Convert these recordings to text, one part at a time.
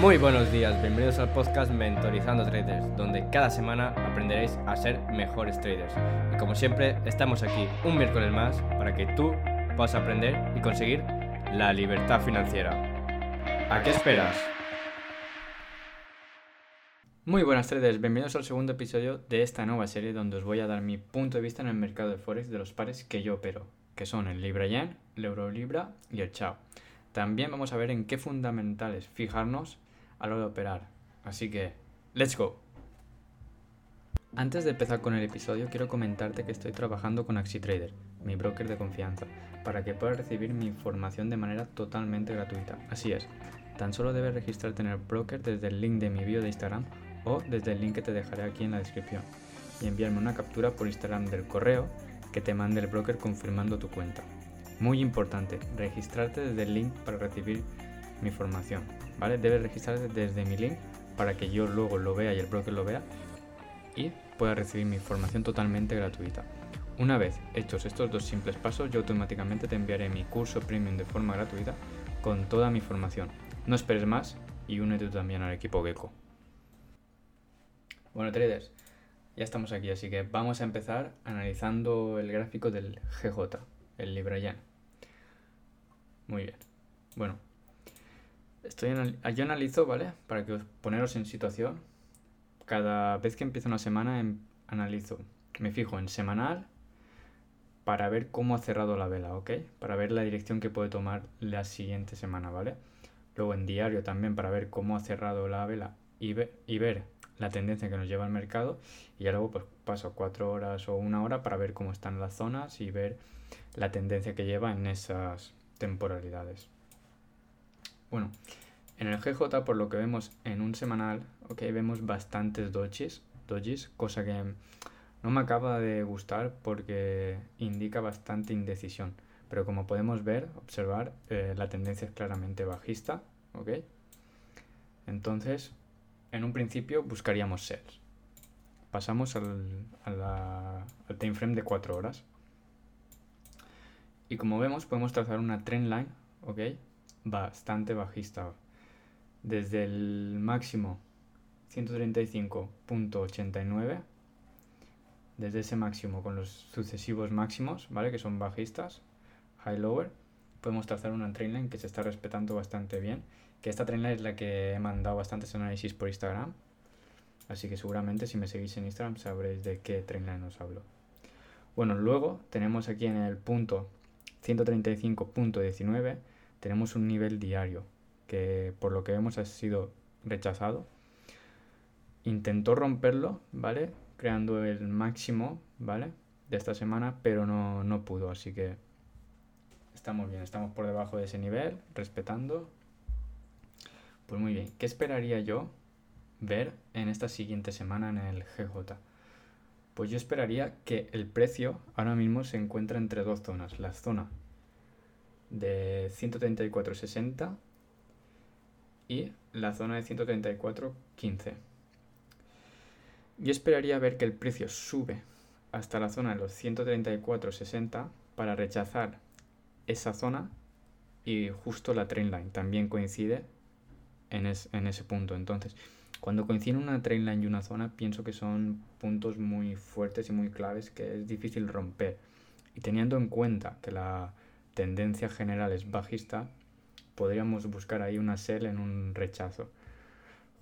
Muy buenos días, bienvenidos al podcast Mentorizando Traders, donde cada semana aprenderéis a ser mejores traders. Y como siempre, estamos aquí un miércoles más para que tú puedas aprender y conseguir la libertad financiera. ¿A qué esperas? Muy buenas traders, bienvenidos al segundo episodio de esta nueva serie donde os voy a dar mi punto de vista en el mercado de Forex de los pares que yo opero, que son el Libra Yen, el Euro Libra y el Chao. También vamos a ver en qué fundamentales fijarnos a lo de operar. Así que, let's go. Antes de empezar con el episodio, quiero comentarte que estoy trabajando con AxiTrader, mi broker de confianza, para que puedas recibir mi información de manera totalmente gratuita. Así es, tan solo debes registrarte en el broker desde el link de mi bio de Instagram o desde el link que te dejaré aquí en la descripción y enviarme una captura por Instagram del correo que te mande el broker confirmando tu cuenta. Muy importante, registrarte desde el link para recibir mi formación, ¿vale? Debes registrarte desde mi link para que yo luego lo vea y el broker lo vea y pueda recibir mi formación totalmente gratuita. Una vez hechos estos dos simples pasos, yo automáticamente te enviaré mi curso premium de forma gratuita con toda mi formación. No esperes más y únete también al equipo Gecko. Bueno, traders, ya estamos aquí, así que vamos a empezar analizando el gráfico del GJ, el Libra Yen. Muy bien. Bueno, estoy yo analizo, ¿vale? Para que os poneros en situación. Cada vez que empiezo una semana em, analizo, me fijo en semanal para ver cómo ha cerrado la vela, ¿ok? Para ver la dirección que puede tomar la siguiente semana, ¿vale? Luego en diario también para ver cómo ha cerrado la vela y, y ver la tendencia que nos lleva el mercado. Y ya luego pues paso cuatro horas o una hora para ver cómo están las zonas y ver la tendencia que lleva en esas temporalidades. Bueno, en el GJ, por lo que vemos en un semanal, ok, vemos bastantes dojis, cosa que no me acaba de gustar porque indica bastante indecisión. Pero como podemos ver, observar, eh, la tendencia es claramente bajista. Entonces, en un principio buscaríamos sells. Pasamos al, al time frame de 4 horas. Y como vemos, podemos trazar una trend line, ¿ok? Bastante bajista. Desde el máximo 135.89, desde ese máximo con los sucesivos máximos, ¿vale? Que son bajistas, high-lower, podemos trazar una trendline que se está respetando bastante bien. Que esta trendline es la que he mandado bastantes análisis por Instagram. Así que seguramente si me seguís en Instagram sabréis de qué trendline os hablo. Bueno, luego tenemos aquí en el punto 135.19 tenemos un nivel diario que por lo que vemos ha sido rechazado. Intentó romperlo, ¿vale? Creando el máximo, ¿vale? De esta semana, pero no, no pudo, así que estamos bien, estamos por debajo de ese nivel, respetando. Pues muy bien, ¿qué esperaría yo ver en esta siguiente semana en el GJ? Pues yo esperaría que el precio ahora mismo se encuentra entre dos zonas. La zona de 134.60 y la zona de 134.15. Yo esperaría ver que el precio sube hasta la zona de los 134.60 para rechazar esa zona y justo la trendline también coincide en, en ese punto. Entonces, cuando coincide una trendline y una zona, pienso que son puntos muy fuertes y muy claves que es difícil romper. Y teniendo en cuenta que la tendencia general es bajista, podríamos buscar ahí una sell en un rechazo.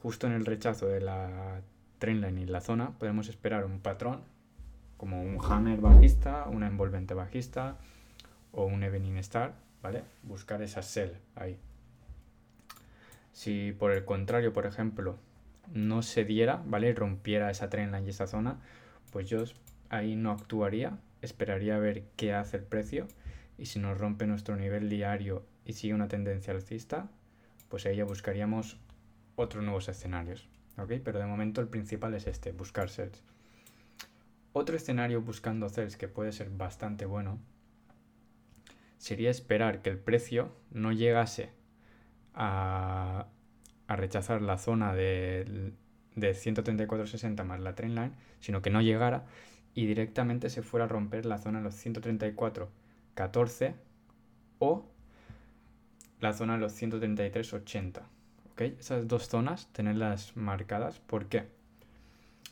Justo en el rechazo de la trendline y la zona podemos esperar un patrón como un hammer bajista, una envolvente bajista o un evening star, ¿vale? Buscar esa sell ahí. Si por el contrario, por ejemplo, no se diera, ¿vale? Rompiera esa trendline y esa zona, pues yo ahí no actuaría, esperaría a ver qué hace el precio y si nos rompe nuestro nivel diario y sigue una tendencia alcista, pues ahí ya buscaríamos otros nuevos escenarios. ¿ok? Pero de momento el principal es este, buscar sets. Otro escenario buscando sets que puede ser bastante bueno sería esperar que el precio no llegase a, rechazar la zona de, de 134.60 más la trendline, sino que no llegara y directamente se fuera a romper la zona de los 134.14 o la zona de los 133.80. ¿ok? ¿ok? Esas dos zonas, tenerlas marcadas. ¿Por qué?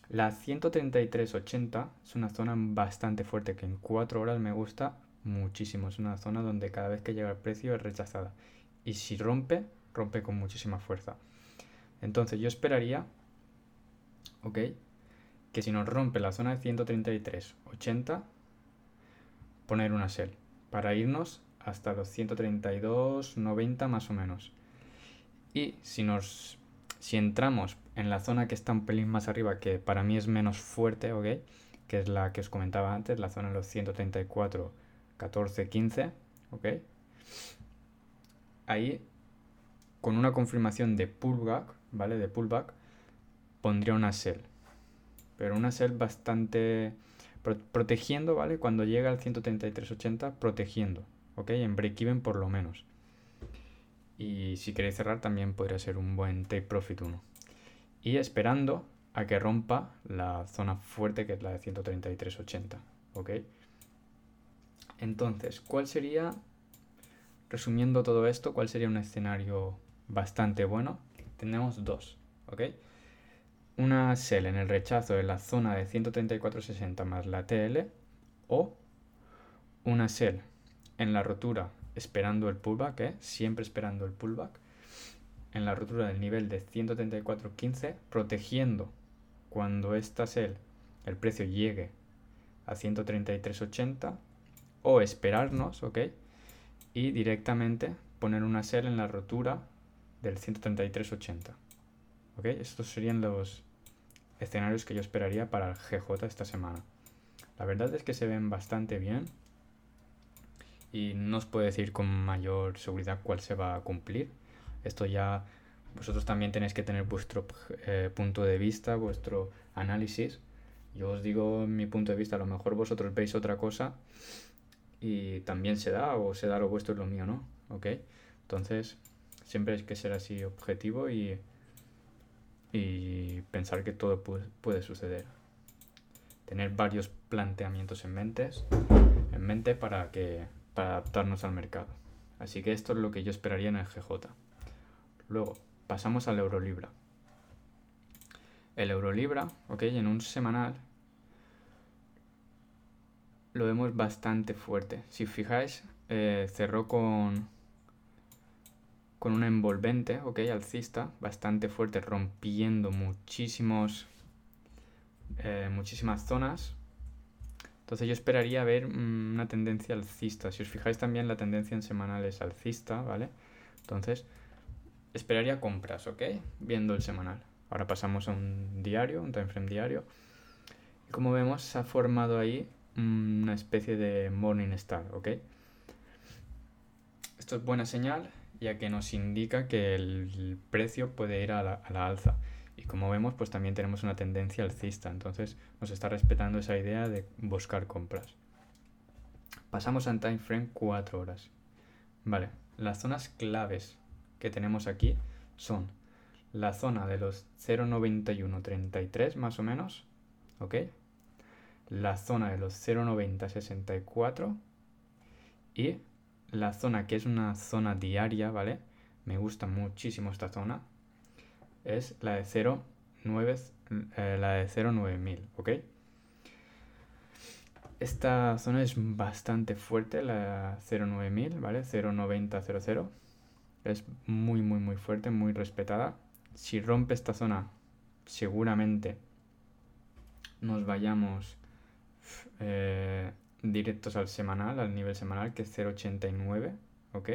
La 133.80 es una zona bastante fuerte que en 4 horas me gusta muchísimo. Es una zona donde cada vez que llega el precio es rechazada. Y si rompe, rompe con muchísima fuerza. Entonces yo esperaría, ¿ok? Que si nos rompe la zona de 133.80, poner una sell para irnos hasta los 132.90 más o menos. Y si nos si entramos en la zona que está un pelín más arriba, que para mí es menos fuerte, ¿ok? Que es la que os comentaba antes, la zona de los 134, 14, 15, ¿ok? Ahí, con una confirmación de pullback, ¿vale? De pullback, pondría una sell. Pero una sell bastante... protegiendo, ¿vale? Cuando llega al 133.80, protegiendo, ¿ok? En break-even por lo menos. Y si queréis cerrar también podría ser un buen take profit 1. Y esperando a que rompa la zona fuerte que es la de 133.80. ¿Ok? Entonces, ¿cuál sería, resumiendo todo esto, cuál sería un escenario bastante bueno? Tenemos dos. ¿Ok? Una sell en el rechazo de la zona de 134.60 más la TL o una sell en la rotura esperando el pullback, ¿eh? siempre esperando el pullback, en la rotura del nivel de 134.15, protegiendo cuando esta sell, el precio llegue a 133.80, o esperarnos, ¿ok? Y directamente poner una sell en la rotura del 133.80. ¿Ok? Estos serían los escenarios que yo esperaría para el GJ esta semana. La verdad es que se ven bastante bien y no os puedo decir con mayor seguridad cuál se va a cumplir. Esto ya vosotros también tenéis que tener vuestro eh, punto de vista, vuestro análisis. Yo os digo mi punto de vista, a lo mejor vosotros veis otra cosa y también se da o se da lo vuestro y lo mío, ¿no? ¿Ok? Entonces, siempre hay que ser así objetivo y, y pensar que todo puede, suceder. Tener varios planteamientos en, mentes, en mente para que para adaptarnos al mercado. Así que esto es lo que yo esperaría en el GJ. Luego, pasamos al Eurolibra. El Eurolibra, ok, en un semanal lo vemos bastante fuerte. Si fijáis, eh, cerró con, con una envolvente, ok, alcista, bastante fuerte, rompiendo muchísimos, eh, muchísimas zonas entonces yo esperaría ver mm, una tendencia alcista. Si os fijáis también la tendencia en semanal es alcista, ¿vale? Entonces esperaría compras, ¿ok? Viendo el semanal. Ahora pasamos a un diario, un time frame diario. Y como vemos se ha formado ahí una especie de morning star, ¿ok? Esto es buena señal ya que nos indica que el precio puede ir a la, a la alza. Y como vemos, pues también tenemos una tendencia alcista, entonces nos está respetando esa idea de buscar compras. Pasamos a time frame 4 horas. Vale, las zonas claves que tenemos aquí son la zona de los 0.9133 más o menos, ¿ok? La zona de los 0.9064 y la zona que es una zona diaria, ¿vale? Me gusta muchísimo esta zona, es la de 0,9, eh, la de 0,9000, ¿ok? Esta zona es bastante fuerte, la 09000, ¿vale? 09000. Es muy, muy, muy fuerte, muy respetada. Si rompe esta zona, seguramente nos vayamos eh, directos al semanal, al nivel semanal, que es 089, ¿ok?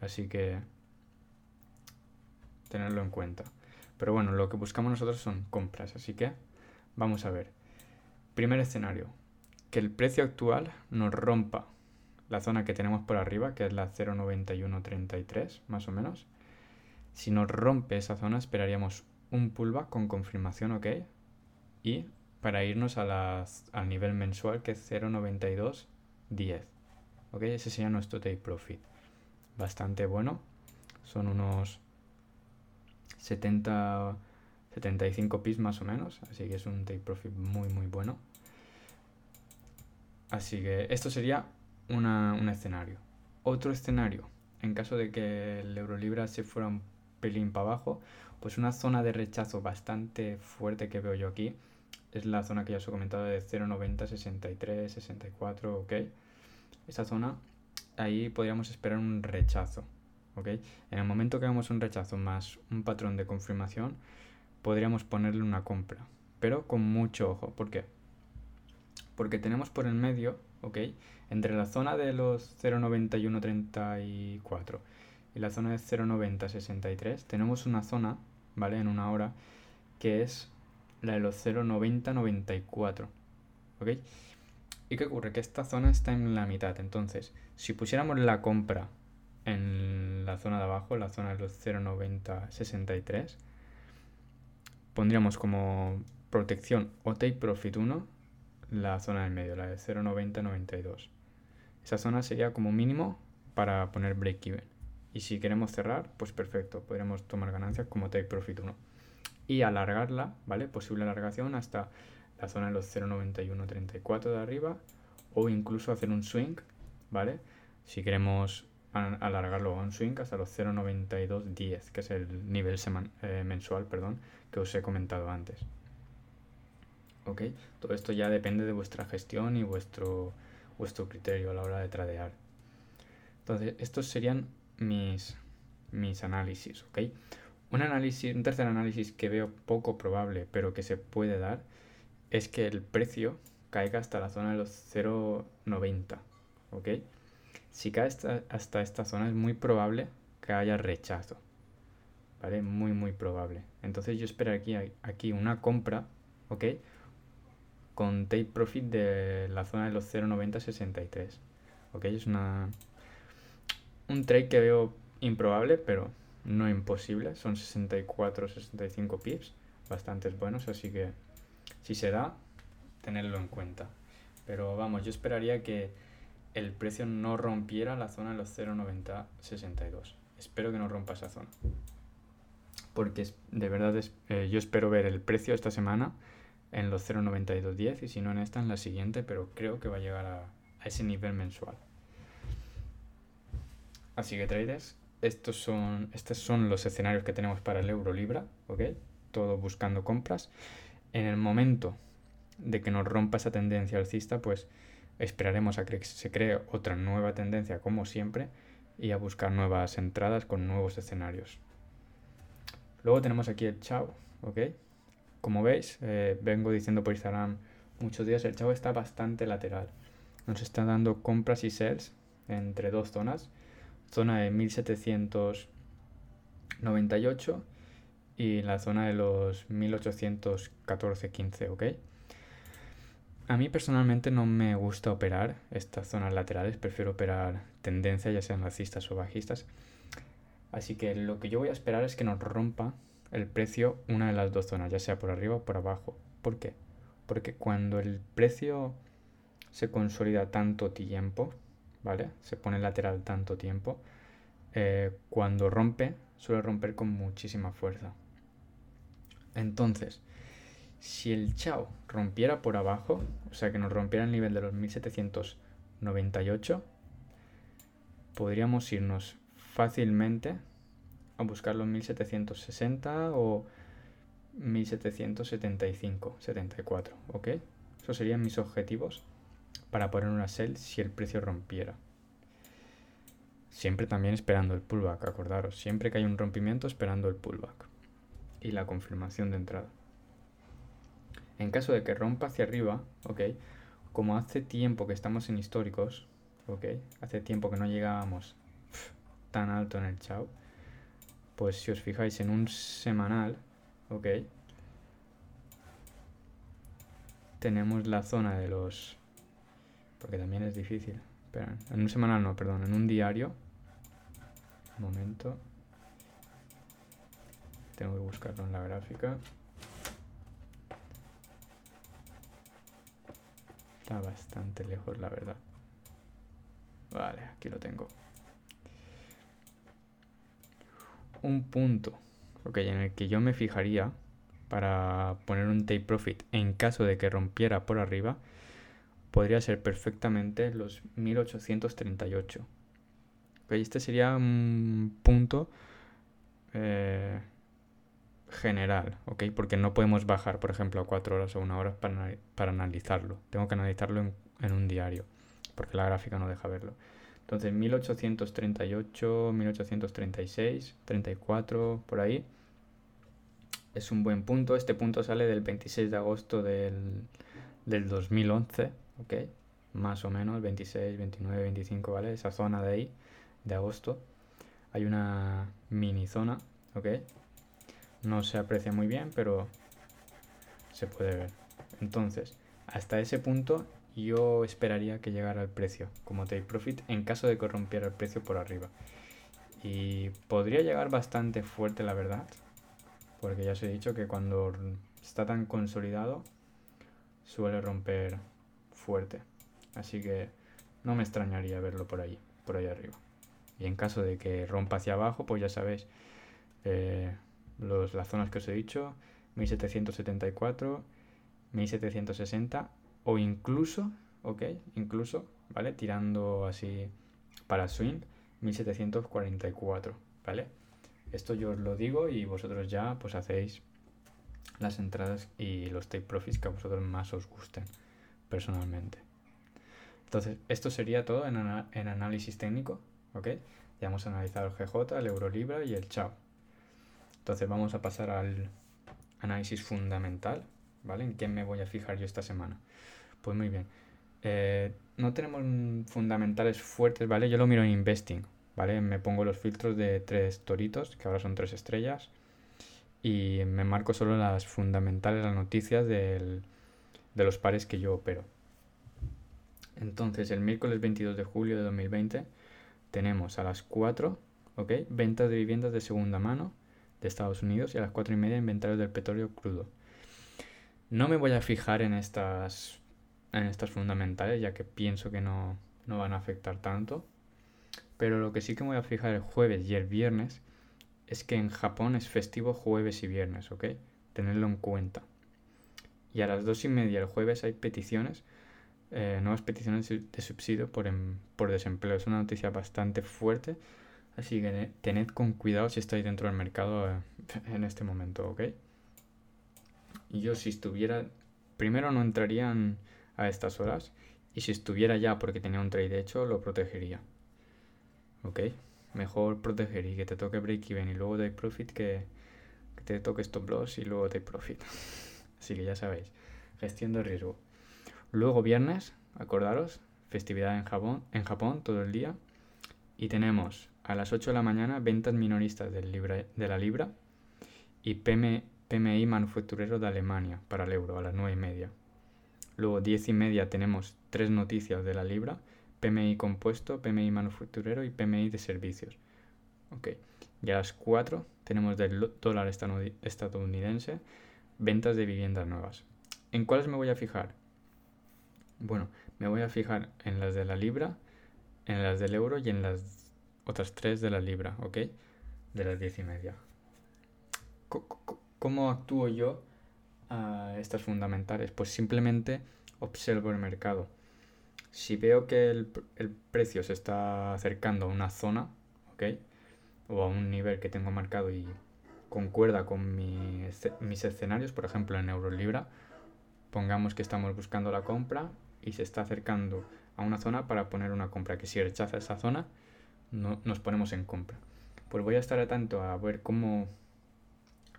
Así que tenerlo en cuenta. Pero bueno, lo que buscamos nosotros son compras, así que vamos a ver. Primer escenario, que el precio actual nos rompa la zona que tenemos por arriba, que es la 0.9133 más o menos. Si nos rompe esa zona esperaríamos un pullback con confirmación ok y para irnos a las, al nivel mensual que es 0.9210. ¿Ok? Ese sería nuestro take profit. Bastante bueno. Son unos 70, 75 pips más o menos, así que es un take profit muy muy bueno. Así que esto sería un escenario. Otro escenario, en caso de que el Eurolibra se fuera un pelín para abajo, pues una zona de rechazo bastante fuerte que veo yo aquí es la zona que ya os he comentado de 0,90, 63, 64, ¿ok? Esa zona, ahí podríamos esperar un rechazo, ¿ok? En el momento que hagamos un rechazo más un patrón de confirmación, podríamos ponerle una compra, pero con mucho ojo, ¿por qué? Porque tenemos por el medio, ¿ok? Entre la zona de los 0,9134 y la zona de 0,9063 tenemos una zona, ¿vale? En una hora que es la de los 0,9094, ¿ok? ¿Y qué ocurre? Que esta zona está en la mitad, entonces si pusiéramos la compra en la zona de abajo, la zona de los 0,9063, pondríamos como protección o take profit 1 la zona del medio, la de 0,9092. Esa zona sería como mínimo para poner break even. Y si queremos cerrar, pues perfecto, podríamos tomar ganancias como take profit 1. Y alargarla, ¿vale? Posible alargación hasta la zona de los 0,9134 de arriba o incluso hacer un swing, ¿vale? Si queremos alargarlo a un swing hasta los 0,9210, que es el nivel eh, mensual, perdón, que os he comentado antes. ¿Ok? Todo esto ya depende de vuestra gestión y vuestro, vuestro criterio a la hora de tradear. Entonces, estos serían mis, mis análisis, ¿ok? Un, análisis, un tercer análisis que veo poco probable, pero que se puede dar, es que el precio caiga hasta la zona de los 0,90, ¿ok? Si cae hasta, esta zona es muy probable que haya rechazo, ¿vale? Muy, muy probable. Entonces yo espero aquí, aquí una compra, ¿ok? Con take profit de la zona de los 0,9063, ¿ok? Es una, un trade que veo improbable, pero no imposible. Son 64, 65 pips, bastantes buenos, así que si se da, tenerlo en cuenta. Pero vamos, yo esperaría que el precio no rompiera la zona de los 0,9062. Espero que no rompa esa zona. Porque de verdad eh, yo espero ver el precio esta semana en los 0,9210 y si no en esta, en la siguiente, pero creo que va a llegar a ese nivel mensual. Así que traders, estos son, estos son los escenarios que tenemos para el euro libra, ¿ok? Todo buscando compras. En el momento de que nos rompa esa tendencia alcista, pues esperaremos a que se cree otra nueva tendencia como siempre y a buscar nuevas entradas con nuevos escenarios. Luego tenemos aquí el Chao, ¿ok? Como veis, eh, vengo diciendo por Instagram muchos días, el Chao está bastante lateral. Nos está dando compras y sells entre dos zonas zona de 1798 y la zona de los 1814-15, ¿ok? A mí personalmente no me gusta operar estas zonas laterales, prefiero operar tendencia, ya sean alcistas o bajistas. Así que lo que yo voy a esperar es que nos rompa el precio una de las dos zonas, ya sea por arriba o por abajo. ¿Por qué? Porque cuando el precio se consolida tanto tiempo, ¿vale? Se pone lateral tanto tiempo. Eh, cuando rompe, suele romper con muchísima fuerza. Entonces, si el Chao rompiera por abajo, o sea que nos rompiera el nivel de los 1798, podríamos irnos fácilmente a buscar los 1760 o 1775, 74, ¿ok? Esos serían mis objetivos para poner una sell si el precio rompiera. Siempre también esperando el pullback, acordaros, siempre que hay un rompimiento esperando el pullback y la confirmación de entrada. En caso de que rompa hacia arriba, ok, como hace tiempo que estamos en históricos, ok, hace tiempo que no llegábamos tan alto en el chao, pues si os fijáis en un semanal, ok, tenemos la zona de los porque también es difícil. Espera, en un semanal no, perdón, en un diario. Un momento. Tengo que buscarlo en la gráfica. Está bastante lejos, la verdad. Vale, aquí lo tengo. Un punto okay, en el que yo me fijaría para poner un take profit en caso de que rompiera por arriba podría ser perfectamente los 1838. este sería un punto eh, general, ¿ok? Porque no podemos bajar, por ejemplo, a cuatro horas o una hora para, para analizarlo. Tengo que analizarlo en, en, un diario, porque la gráfica no deja verlo. Entonces, 1838, 1836, 34, por ahí. Es un buen punto. Este punto sale del 26 de agosto del, del 2011, ¿ok? Más o menos, 26, 29, 25, ¿vale? Esa zona de ahí, de agosto. Hay una mini zona, ¿ok? No se aprecia muy bien, pero se puede ver. Entonces, hasta ese punto yo esperaría que llegara el precio como take profit en caso de que rompiera el precio por arriba. Y podría llegar bastante fuerte, la verdad. Porque ya os he dicho que cuando está tan consolidado suele romper fuerte. Así que no me extrañaría verlo por ahí, por ahí arriba. Y en caso de que rompa hacia abajo, pues ya sabéis, eh, los, las zonas que os he dicho, 1774, 1760 o incluso, ok, incluso, ¿vale? Tirando así para swing, 1744, ¿vale? Esto yo os lo digo y vosotros ya pues hacéis las entradas y los take profits que a vosotros más os gusten personalmente. Entonces, esto sería todo en, en análisis técnico, ¿ok? Ya hemos analizado el GJ, el Euro Libra y el Chao. Entonces vamos a pasar al análisis fundamental, ¿vale? ¿En qué me voy a fijar yo esta semana? Pues muy bien. Eh, no tenemos fundamentales fuertes, ¿vale? Yo lo miro en Investing, ¿vale? Me pongo los filtros de tres toritos, que ahora son tres estrellas, y me marco solo las fundamentales, las noticias del, de los pares que yo opero. Entonces, el miércoles 22 de julio de 2020 tenemos a las 4, ¿ok? Ventas de viviendas de segunda mano de Estados Unidos y a las 4 y media inventarios del petróleo crudo. No me voy a fijar en estas, en estas fundamentales ya que pienso que no, no van a afectar tanto. Pero lo que sí que me voy a fijar el jueves y el viernes es que en Japón es festivo jueves y viernes, ¿ok? Tenerlo en cuenta. Y a las 2 y media el jueves hay peticiones, eh, nuevas peticiones de subsidio por, em, por desempleo. Es una noticia bastante fuerte Así que tened con cuidado si estáis dentro del mercado eh, en este momento, ¿ok? Yo si estuviera, primero no entrarían a estas horas y si estuviera ya porque tenía un trade hecho, lo protegería. ¿Ok? Mejor proteger y que te toque break even y luego take profit que, que te toque stop loss y luego take profit. Así que ya sabéis, gestión de riesgo. Luego viernes, acordaros, festividad en Japón, en Japón todo el día. Y tenemos a las 8 de la mañana ventas minoristas del de la libra y PMI manufacturero de Alemania para el euro a las 9 y media. Luego 10 y media tenemos tres noticias de la libra, PMI compuesto, PMI manufacturero y PMI de servicios. Ok. Y a las 4 tenemos del dólar estadounidense, ventas de viviendas nuevas. ¿En cuáles me voy a fijar? Bueno, me voy a fijar en las de la libra, en las del euro y en las otras tres de la libra, ¿ok? De las diez y media. ¿Cómo actúo yo a estas fundamentales? Pues simplemente observo el mercado. Si veo que el, precio se está acercando a una zona, ¿ok? O a un nivel que tengo marcado y concuerda con mis escenarios, por ejemplo en Eurolibra, pongamos que estamos buscando la compra y se está acercando a una zona para poner una compra, que si rechaza esa zona, no, nos ponemos en compra. Pues voy a estar atento a ver cómo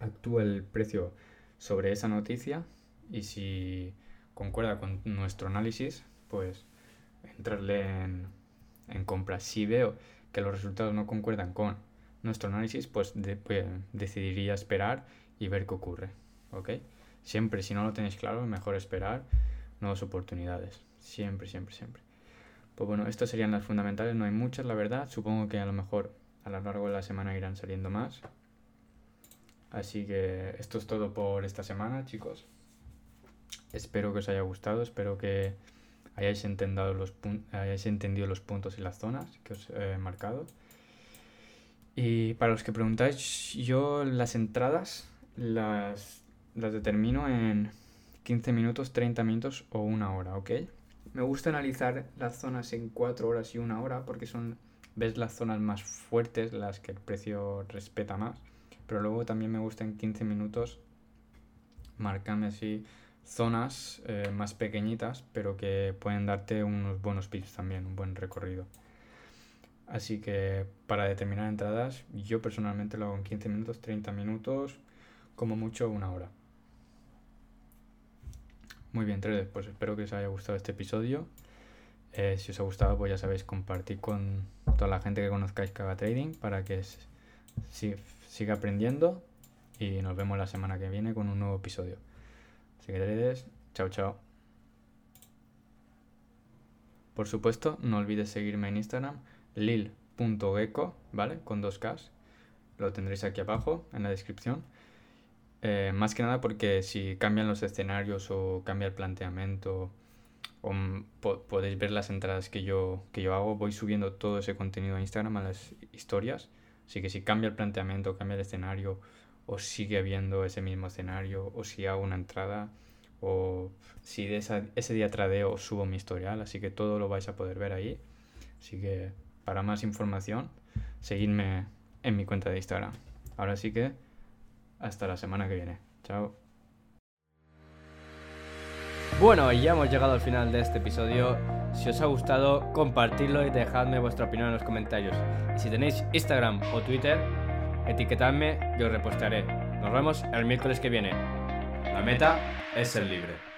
actúa el precio sobre esa noticia y si concuerda con nuestro análisis, pues entrarle en, en compra. Si veo que los resultados no concuerdan con nuestro análisis, pues, pues, decidiría esperar y ver qué ocurre. ¿Ok? Siempre, si no lo tenéis claro, mejor esperar nuevas oportunidades. Siempre, siempre, siempre. Pues bueno, estas serían las fundamentales, no hay muchas, la verdad. Supongo que a lo mejor a lo largo de la semana irán saliendo más. Así que esto es todo por esta semana, chicos. Espero que os haya gustado, espero que hayáis los, hayáis entendido los puntos y las zonas que os he marcado. Y para los que preguntáis, yo las entradas las, las determino en 15 minutos, 30 minutos o una hora, ¿ok? Me gusta analizar las zonas en 4 horas y una hora porque son, ves las zonas más fuertes, las que el precio respeta más. pero luego también me gusta en 15 minutos marcarme así zonas eh, más pequeñitas, pero que pueden darte unos buenos pips también, un buen recorrido. Así que para determinar entradas, yo personalmente lo hago en 15 minutos, 30 minutos, como mucho una hora. Muy bien, traders, pues espero que os haya gustado este episodio. Eh, si os ha gustado, pues ya sabéis, compartir con toda la gente que conozcáis que trading para que siga aprendiendo y nos vemos la semana que viene con un nuevo episodio. Así que traders, chao chao. Por supuesto, no olvides seguirme en Instagram, lil.gecko, ¿vale? Con dos Ks. Lo tendréis aquí abajo en la descripción. Eh, más que nada porque si cambian los escenarios o cambia el planteamiento, podéis ver las entradas que yo, que yo hago, voy subiendo todo ese contenido a Instagram, a las historias. Así que si cambia el planteamiento, cambia el escenario, o sigue habiendo ese mismo escenario, o si hago una entrada, o si de ese día tradeo, subo mi historial. Así que todo lo vais a poder ver ahí. Así que para más información, seguidme en mi cuenta de Instagram. Ahora sí que hasta la semana que viene. Chao. Bueno, ya hemos llegado al final de este episodio. Si os ha gustado, compartidlo y dejadme vuestra opinión en los comentarios. Y si tenéis Instagram o Twitter, etiquetadme y os repostaré. Nos vemos el miércoles que viene. La meta es ser libre.